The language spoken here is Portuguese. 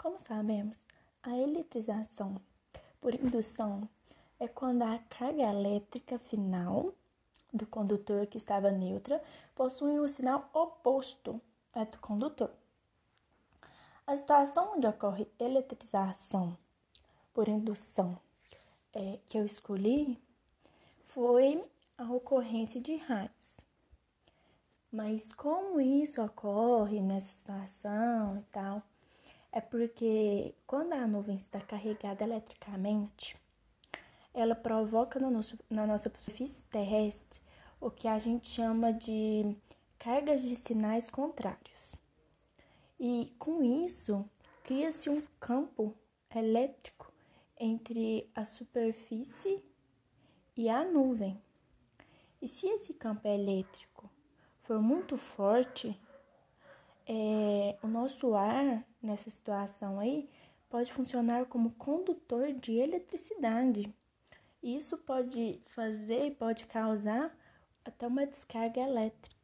Como sabemos, a eletrização por indução é quando a carga elétrica final do condutor que estava neutra possui um sinal oposto ao do condutor. A situação onde ocorre eletrização por indução é, que eu escolhi foi a ocorrência de raios. Mas como isso ocorre nessa situação e tal, é porque quando a nuvem está carregada eletricamente, ela provoca no nosso, na nossa superfície terrestre o que a gente chama de cargas de sinais contrários. E com isso, cria-se um campo elétrico entre a superfície e a nuvem. E se esse campo elétrico for muito forte, é, o nosso ar, nessa situação aí, pode funcionar como condutor de eletricidade. Isso pode fazer, pode causar até uma descarga elétrica.